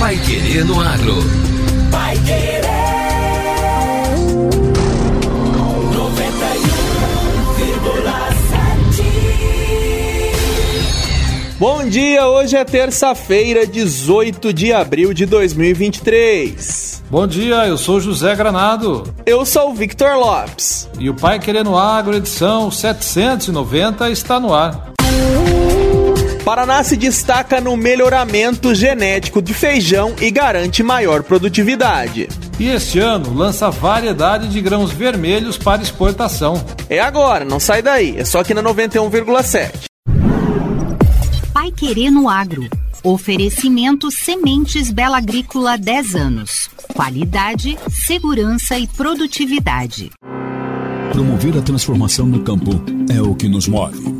Pai Querer no Agro. Pai Querer. 91,7. Bom dia, hoje é terça-feira, 18 de abril de 2023. Bom dia, eu sou José Granado. Eu sou o Victor Lopes. E o Pai Querendo Agro, edição 790, está no ar. Paraná se destaca no melhoramento genético de feijão e garante maior produtividade. E este ano lança variedade de grãos vermelhos para exportação. É agora, não sai daí, é só aqui na 91,7. Pai Querendo Agro. Oferecimento Sementes Bela Agrícola 10 anos. Qualidade, segurança e produtividade. Promover a transformação no campo é o que nos move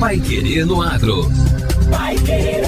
Pai Querer no Agro. Pai Querer.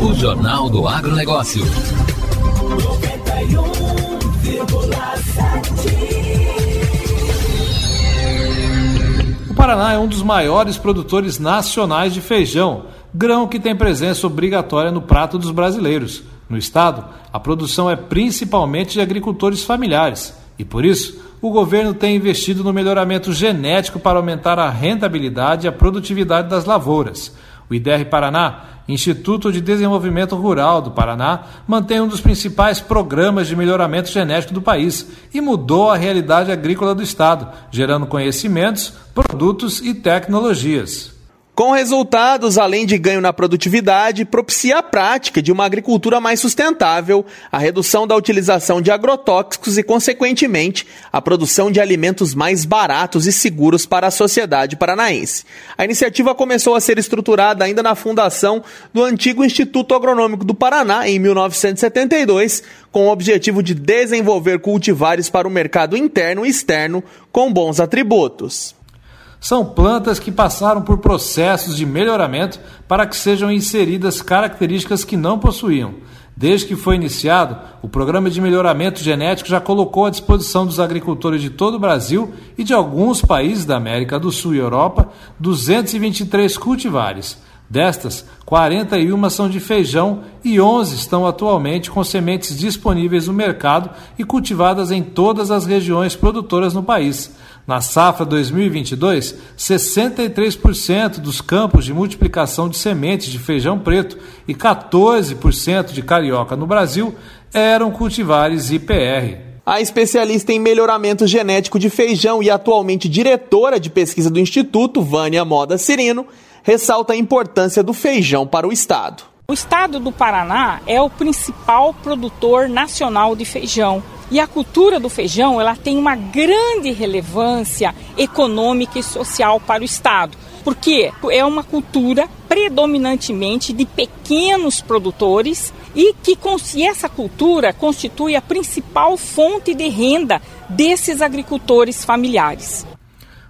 O Jornal do Agronegócio. 91,7. O Paraná é um dos maiores produtores nacionais de feijão, grão que tem presença obrigatória no prato dos brasileiros. No estado, a produção é principalmente de agricultores familiares e, por isso, o governo tem investido no melhoramento genético para aumentar a rentabilidade e a produtividade das lavouras. O IDR Paraná, Instituto de Desenvolvimento Rural do Paraná, mantém um dos principais programas de melhoramento genético do país e mudou a realidade agrícola do Estado, gerando conhecimentos, produtos e tecnologias. Com resultados, além de ganho na produtividade, propicia a prática de uma agricultura mais sustentável, a redução da utilização de agrotóxicos e, consequentemente, a produção de alimentos mais baratos e seguros para a sociedade paranaense. A iniciativa começou a ser estruturada ainda na fundação do antigo Instituto Agronômico do Paraná, em 1972, com o objetivo de desenvolver cultivares para o mercado interno e externo com bons atributos. São plantas que passaram por processos de melhoramento para que sejam inseridas características que não possuíam. Desde que foi iniciado, o programa de melhoramento genético já colocou à disposição dos agricultores de todo o Brasil e de alguns países da América do Sul e Europa 223 cultivares. Destas, 41 são de feijão e 11 estão atualmente com sementes disponíveis no mercado e cultivadas em todas as regiões produtoras no país. Na safra 2022, 63% dos campos de multiplicação de sementes de feijão preto e 14% de carioca no Brasil eram cultivares IPR. A especialista em melhoramento genético de feijão e atualmente diretora de pesquisa do Instituto, Vânia Moda Cirino, ressalta a importância do feijão para o Estado. O Estado do Paraná é o principal produtor nacional de feijão e a cultura do feijão, ela tem uma grande relevância econômica e social para o estado, porque é uma cultura predominantemente de pequenos produtores e que e essa cultura constitui a principal fonte de renda desses agricultores familiares.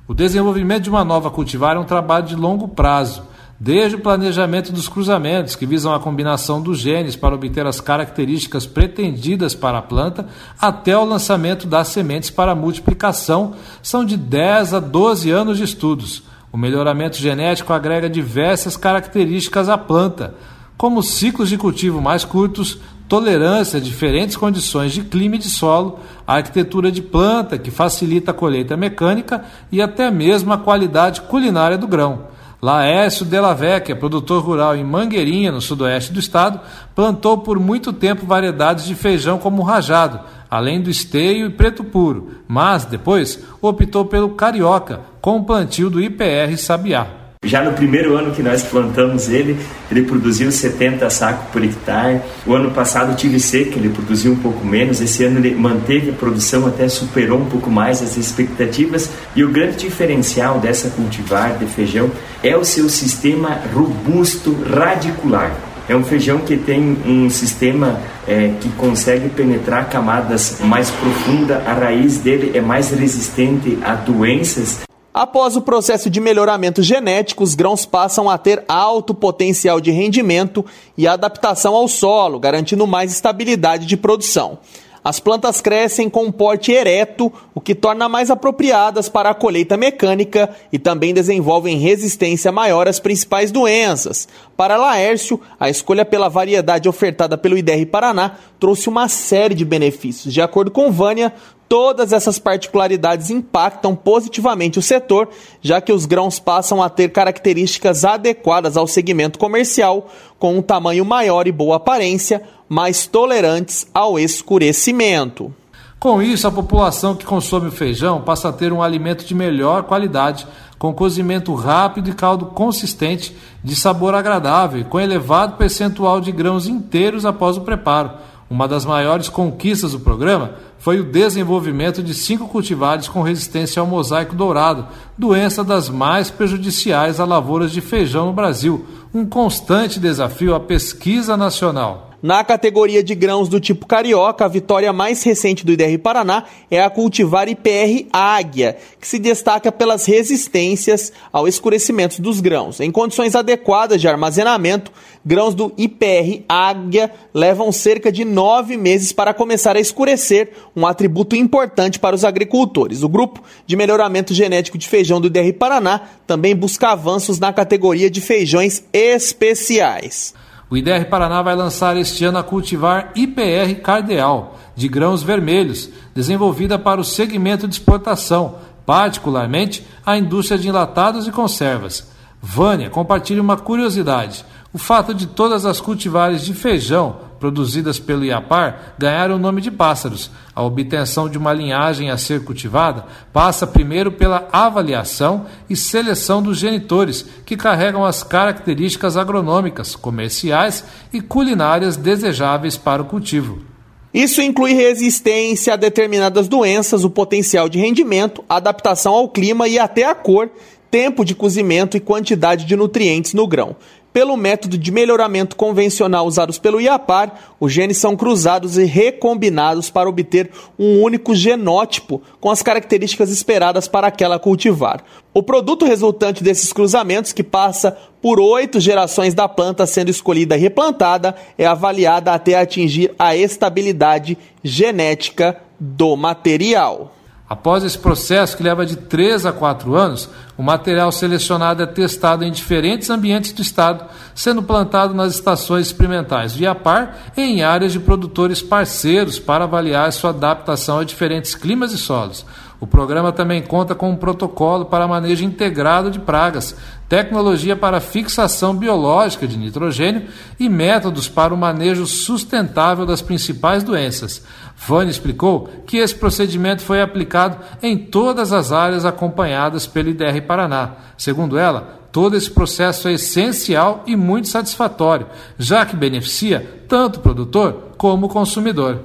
O desenvolvimento de uma nova cultivar é um trabalho de longo prazo desde o planejamento dos cruzamentos, que visam a combinação dos genes para obter as características pretendidas para a planta, até o lançamento das sementes para multiplicação, são de 10 a 12 anos de estudos. O melhoramento genético agrega diversas características à planta, como ciclos de cultivo mais curtos, tolerância a diferentes condições de clima e de solo, a arquitetura de planta, que facilita a colheita mecânica e até mesmo a qualidade culinária do grão. Laércio Della Vecchia, produtor rural em Mangueirinha, no sudoeste do estado, plantou por muito tempo variedades de feijão como rajado, além do esteio e preto puro, mas depois optou pelo carioca, com o plantio do IPR Sabiá. Já no primeiro ano que nós plantamos ele, ele produziu 70 sacos por hectare. O ano passado tive seca, ele produziu um pouco menos. Esse ano ele manteve a produção, até superou um pouco mais as expectativas. E o grande diferencial dessa cultivar de feijão é o seu sistema robusto radicular. É um feijão que tem um sistema é, que consegue penetrar camadas mais profundas, a raiz dele é mais resistente a doenças Após o processo de melhoramento genético, os grãos passam a ter alto potencial de rendimento e adaptação ao solo, garantindo mais estabilidade de produção. As plantas crescem com um porte ereto, o que torna mais apropriadas para a colheita mecânica e também desenvolvem resistência maior às principais doenças. Para Laércio, a escolha pela variedade ofertada pelo IDR Paraná trouxe uma série de benefícios. De acordo com Vânia, Todas essas particularidades impactam positivamente o setor, já que os grãos passam a ter características adequadas ao segmento comercial, com um tamanho maior e boa aparência, mais tolerantes ao escurecimento. Com isso, a população que consome o feijão passa a ter um alimento de melhor qualidade, com cozimento rápido e caldo consistente, de sabor agradável com elevado percentual de grãos inteiros após o preparo uma das maiores conquistas do programa foi o desenvolvimento de cinco cultivares com resistência ao mosaico dourado, doença das mais prejudiciais a lavouras de feijão no Brasil, um constante desafio à pesquisa nacional. Na categoria de grãos do tipo carioca, a vitória mais recente do IDR Paraná é a cultivar IPR Águia, que se destaca pelas resistências ao escurecimento dos grãos. Em condições adequadas de armazenamento, grãos do IPR Águia levam cerca de nove meses para começar a escurecer, um atributo importante para os agricultores. O grupo de melhoramento genético de feijão do IDR Paraná também busca avanços na categoria de feijões especiais. O IDR Paraná vai lançar este ano a cultivar IPR Cardeal, de grãos vermelhos, desenvolvida para o segmento de exportação, particularmente a indústria de enlatados e conservas. Vânia compartilha uma curiosidade. O fato de todas as cultivares de feijão produzidas pelo IAPAR ganharam o nome de pássaros. A obtenção de uma linhagem a ser cultivada passa primeiro pela avaliação e seleção dos genitores, que carregam as características agronômicas, comerciais e culinárias desejáveis para o cultivo. Isso inclui resistência a determinadas doenças, o potencial de rendimento, adaptação ao clima e até a cor, tempo de cozimento e quantidade de nutrientes no grão. Pelo método de melhoramento convencional usados pelo IAPAR, os genes são cruzados e recombinados para obter um único genótipo com as características esperadas para aquela cultivar. O produto resultante desses cruzamentos, que passa por oito gerações da planta sendo escolhida e replantada, é avaliada até atingir a estabilidade genética do material. Após esse processo, que leva de 3 a 4 anos, o material selecionado é testado em diferentes ambientes do estado, sendo plantado nas estações experimentais via par e em áreas de produtores parceiros para avaliar sua adaptação a diferentes climas e solos. O programa também conta com um protocolo para manejo integrado de pragas, tecnologia para fixação biológica de nitrogênio e métodos para o manejo sustentável das principais doenças. Vânia explicou que esse procedimento foi aplicado em todas as áreas acompanhadas pelo IDR Paraná. Segundo ela, todo esse processo é essencial e muito satisfatório, já que beneficia tanto o produtor como o consumidor.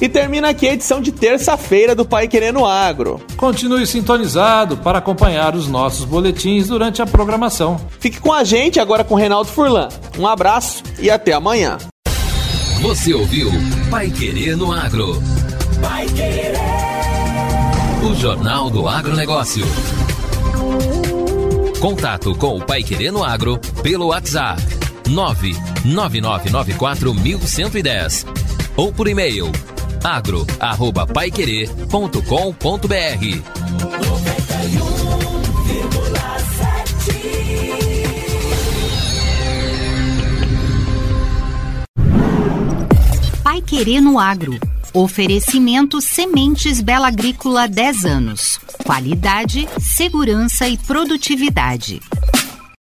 E termina aqui a edição de terça-feira do Pai Querendo Agro. Continue sintonizado para acompanhar os nossos boletins durante a programação. Fique com a gente agora com Reinaldo Furlan. Um abraço e até amanhã. Você ouviu Pai Querer no Agro. Pai Querer. O Jornal do Agronegócio. Contato com o Pai Querer no Agro pelo WhatsApp 999941110 ou por e-mail agro@paiquerer.com.br. Pai Querer no Agro. Oferecimento Sementes Bela Agrícola 10 anos. qualidade, segurança e produtividade.